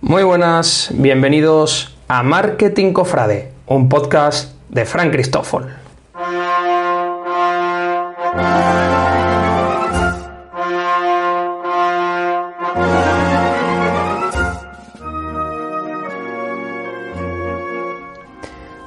Muy buenas, bienvenidos a Marketing Cofrade, un podcast de Frank Cristófol.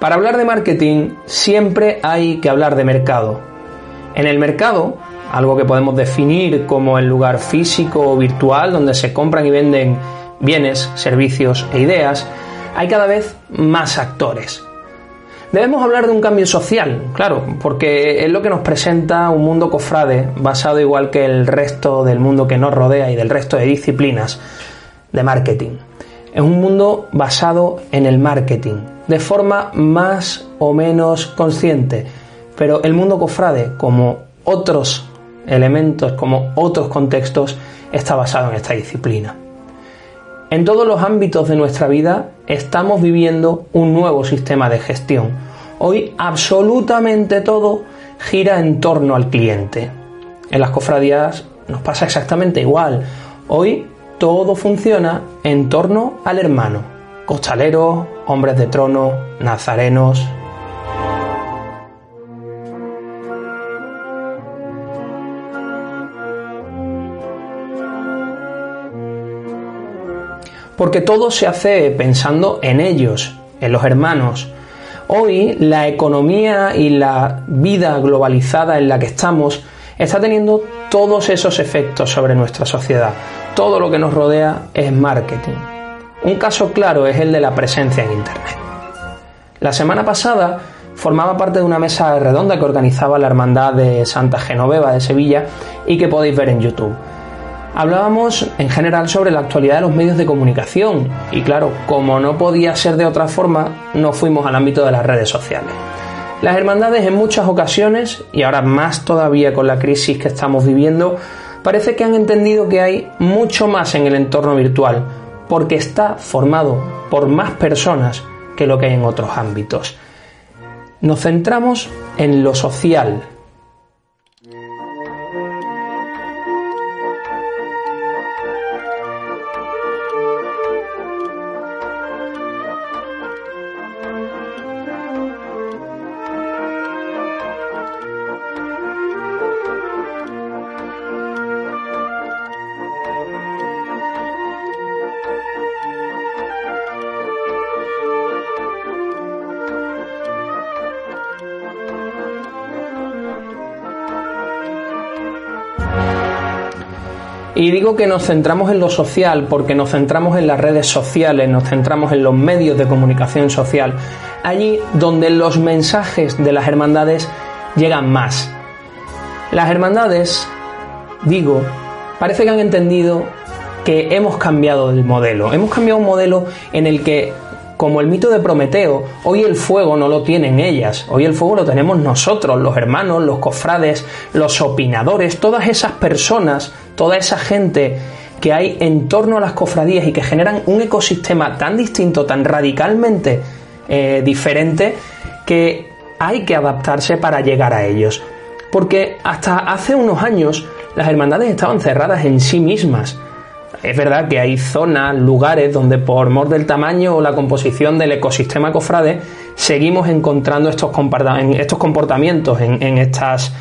Para hablar de marketing siempre hay que hablar de mercado. En el mercado, algo que podemos definir como el lugar físico o virtual donde se compran y venden bienes, servicios e ideas, hay cada vez más actores. Debemos hablar de un cambio social, claro, porque es lo que nos presenta un mundo cofrade basado igual que el resto del mundo que nos rodea y del resto de disciplinas de marketing. Es un mundo basado en el marketing, de forma más o menos consciente, pero el mundo cofrade, como otros elementos, como otros contextos, está basado en esta disciplina. En todos los ámbitos de nuestra vida estamos viviendo un nuevo sistema de gestión. Hoy absolutamente todo gira en torno al cliente. En las cofradías nos pasa exactamente igual. Hoy todo funciona en torno al hermano. Costaleros, hombres de trono, nazarenos, porque todo se hace pensando en ellos, en los hermanos. Hoy la economía y la vida globalizada en la que estamos está teniendo todos esos efectos sobre nuestra sociedad. Todo lo que nos rodea es marketing. Un caso claro es el de la presencia en Internet. La semana pasada formaba parte de una mesa redonda que organizaba la Hermandad de Santa Genoveva de Sevilla y que podéis ver en YouTube. Hablábamos en general sobre la actualidad de los medios de comunicación y claro, como no podía ser de otra forma, nos fuimos al ámbito de las redes sociales. Las hermandades en muchas ocasiones, y ahora más todavía con la crisis que estamos viviendo, parece que han entendido que hay mucho más en el entorno virtual, porque está formado por más personas que lo que hay en otros ámbitos. Nos centramos en lo social, Y digo que nos centramos en lo social porque nos centramos en las redes sociales, nos centramos en los medios de comunicación social, allí donde los mensajes de las hermandades llegan más. Las hermandades, digo, parece que han entendido que hemos cambiado el modelo. Hemos cambiado un modelo en el que como el mito de Prometeo, hoy el fuego no lo tienen ellas, hoy el fuego lo tenemos nosotros, los hermanos, los cofrades, los opinadores, todas esas personas, toda esa gente que hay en torno a las cofradías y que generan un ecosistema tan distinto, tan radicalmente eh, diferente, que hay que adaptarse para llegar a ellos. Porque hasta hace unos años las hermandades estaban cerradas en sí mismas es verdad que hay zonas, lugares donde por mor del tamaño o la composición del ecosistema cofrade seguimos encontrando estos, comportamientos en, estas,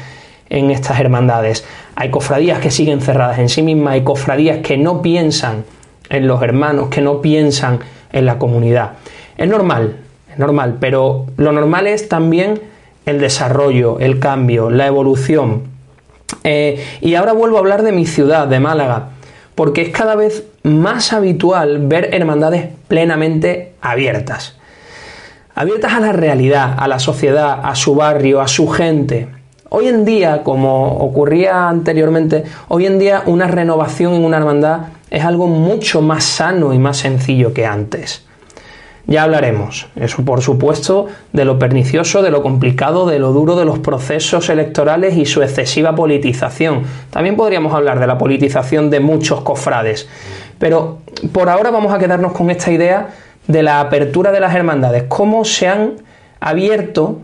hermandades. Hay cofradías que siguen cerradas en sí mismas, hay cofradías que no piensan en los hermanos, que no piensan en la comunidad. Es normal, es normal, pero lo normal es también el desarrollo, el cambio, la evolución. Eh, y ahora vuelvo a hablar de mi ciudad, de Málaga porque es cada vez más habitual ver hermandades plenamente abiertas. Abiertas a la realidad, a la sociedad, a su barrio, a su gente. Hoy en día, como ocurría anteriormente, hoy en día una renovación en una hermandad es algo mucho más sano y más sencillo que antes. Ya hablaremos, eso por supuesto, de lo pernicioso, de lo complicado, de lo duro de los procesos electorales y su excesiva politización. También podríamos hablar de la politización de muchos cofrades. Pero por ahora vamos a quedarnos con esta idea de la apertura de las hermandades, cómo se han abierto,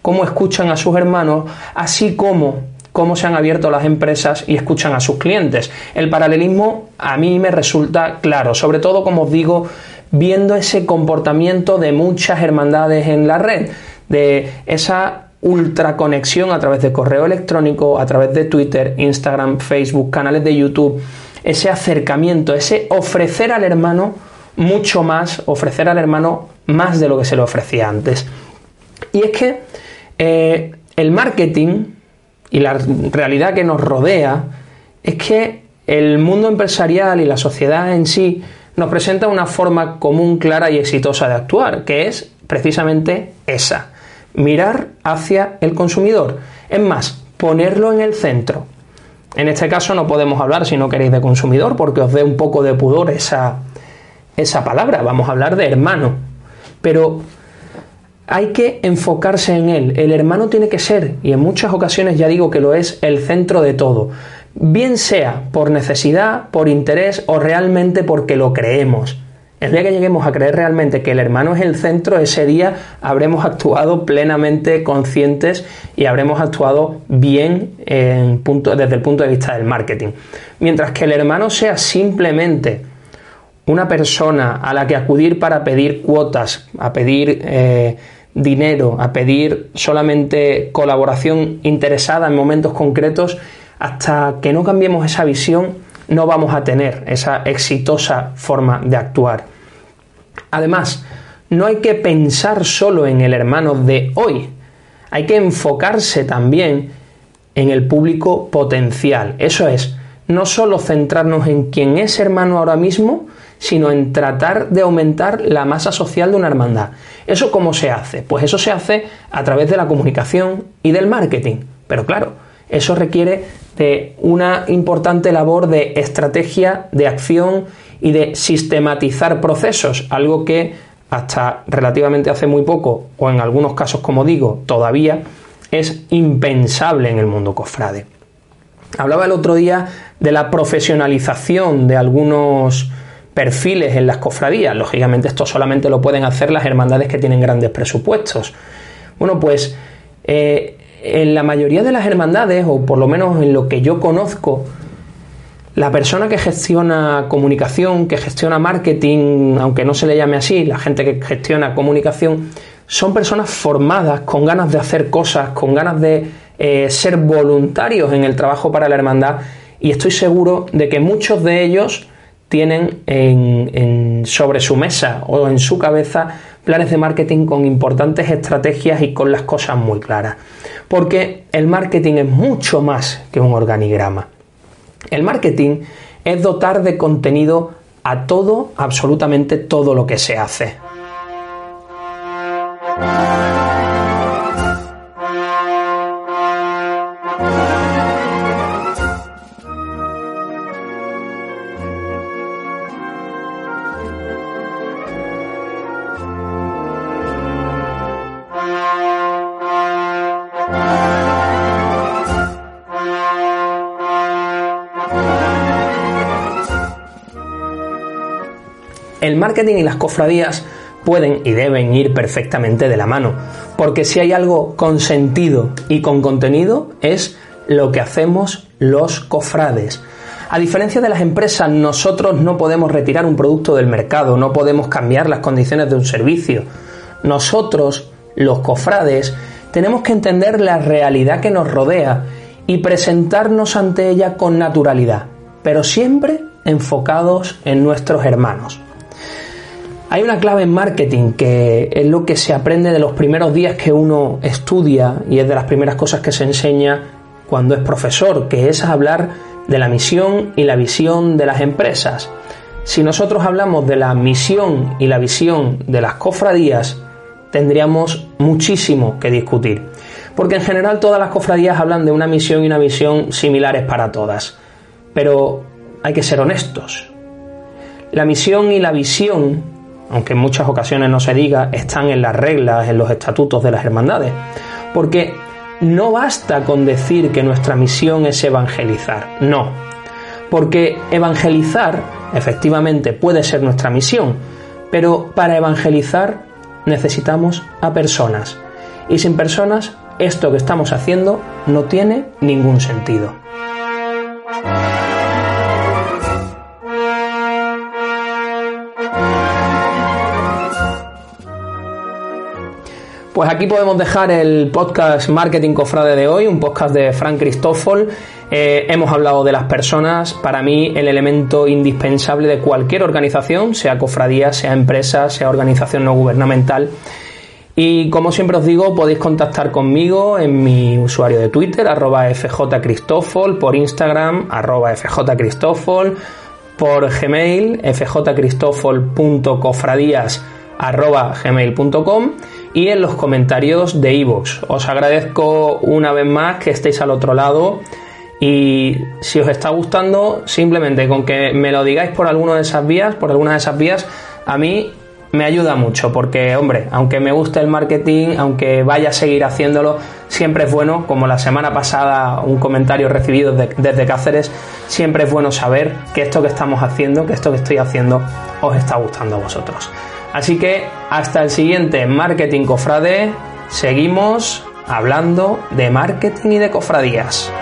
cómo escuchan a sus hermanos, así como cómo se han abierto las empresas y escuchan a sus clientes. El paralelismo a mí me resulta claro, sobre todo como os digo, viendo ese comportamiento de muchas hermandades en la red, de esa ultraconexión a través de correo electrónico, a través de Twitter, Instagram, Facebook, canales de YouTube, ese acercamiento, ese ofrecer al hermano mucho más, ofrecer al hermano más de lo que se le ofrecía antes. Y es que eh, el marketing y la realidad que nos rodea es que el mundo empresarial y la sociedad en sí nos presenta una forma común, clara y exitosa de actuar, que es precisamente esa, mirar hacia el consumidor. Es más, ponerlo en el centro. En este caso no podemos hablar, si no queréis, de consumidor, porque os dé un poco de pudor esa, esa palabra. Vamos a hablar de hermano. Pero hay que enfocarse en él. El hermano tiene que ser, y en muchas ocasiones ya digo que lo es, el centro de todo. Bien sea por necesidad, por interés o realmente porque lo creemos. El día que lleguemos a creer realmente que el hermano es el centro, ese día habremos actuado plenamente conscientes y habremos actuado bien desde el punto de vista del marketing. Mientras que el hermano sea simplemente una persona a la que acudir para pedir cuotas, a pedir eh, dinero, a pedir solamente colaboración interesada en momentos concretos, hasta que no cambiemos esa visión, no vamos a tener esa exitosa forma de actuar. Además, no hay que pensar solo en el hermano de hoy, hay que enfocarse también en el público potencial. Eso es, no solo centrarnos en quién es hermano ahora mismo, sino en tratar de aumentar la masa social de una hermandad. ¿Eso cómo se hace? Pues eso se hace a través de la comunicación y del marketing. Pero claro, eso requiere una importante labor de estrategia, de acción y de sistematizar procesos, algo que hasta relativamente hace muy poco, o en algunos casos, como digo, todavía es impensable en el mundo cofrade. Hablaba el otro día de la profesionalización de algunos perfiles en las cofradías. Lógicamente esto solamente lo pueden hacer las hermandades que tienen grandes presupuestos. Bueno, pues eh, en la mayoría de las hermandades, o por lo menos en lo que yo conozco, la persona que gestiona comunicación, que gestiona marketing, aunque no se le llame así, la gente que gestiona comunicación, son personas formadas, con ganas de hacer cosas, con ganas de eh, ser voluntarios en el trabajo para la hermandad y estoy seguro de que muchos de ellos tienen en, sobre su mesa o en su cabeza planes de marketing con importantes estrategias y con las cosas muy claras. Porque el marketing es mucho más que un organigrama. El marketing es dotar de contenido a todo, absolutamente todo lo que se hace. El marketing y las cofradías pueden y deben ir perfectamente de la mano, porque si hay algo con sentido y con contenido es lo que hacemos los cofrades. A diferencia de las empresas, nosotros no podemos retirar un producto del mercado, no podemos cambiar las condiciones de un servicio. Nosotros, los cofrades, tenemos que entender la realidad que nos rodea y presentarnos ante ella con naturalidad, pero siempre enfocados en nuestros hermanos. Hay una clave en marketing que es lo que se aprende de los primeros días que uno estudia y es de las primeras cosas que se enseña cuando es profesor, que es hablar de la misión y la visión de las empresas. Si nosotros hablamos de la misión y la visión de las cofradías, tendríamos muchísimo que discutir. Porque en general todas las cofradías hablan de una misión y una visión similares para todas. Pero hay que ser honestos. La misión y la visión aunque en muchas ocasiones no se diga, están en las reglas, en los estatutos de las hermandades. Porque no basta con decir que nuestra misión es evangelizar, no. Porque evangelizar, efectivamente, puede ser nuestra misión, pero para evangelizar necesitamos a personas. Y sin personas esto que estamos haciendo no tiene ningún sentido. Pues aquí podemos dejar el podcast Marketing Cofrade de hoy, un podcast de Frank Cristófol. Eh, hemos hablado de las personas, para mí el elemento indispensable de cualquier organización, sea cofradía, sea empresa, sea organización no gubernamental. Y como siempre os digo, podéis contactar conmigo en mi usuario de Twitter, arroba fjcristofol, por Instagram, arroba fjcristofol, por Gmail, fjcristofol.cofradías, arroba gmail.com y en los comentarios de iVoox. Os agradezco una vez más que estéis al otro lado y si os está gustando, simplemente con que me lo digáis por alguna de esas vías, por alguna de esas vías, a mí me ayuda mucho porque, hombre, aunque me guste el marketing, aunque vaya a seguir haciéndolo, siempre es bueno, como la semana pasada un comentario recibido desde Cáceres, siempre es bueno saber que esto que estamos haciendo, que esto que estoy haciendo, os está gustando a vosotros. Así que hasta el siguiente Marketing Cofrade, seguimos hablando de marketing y de cofradías.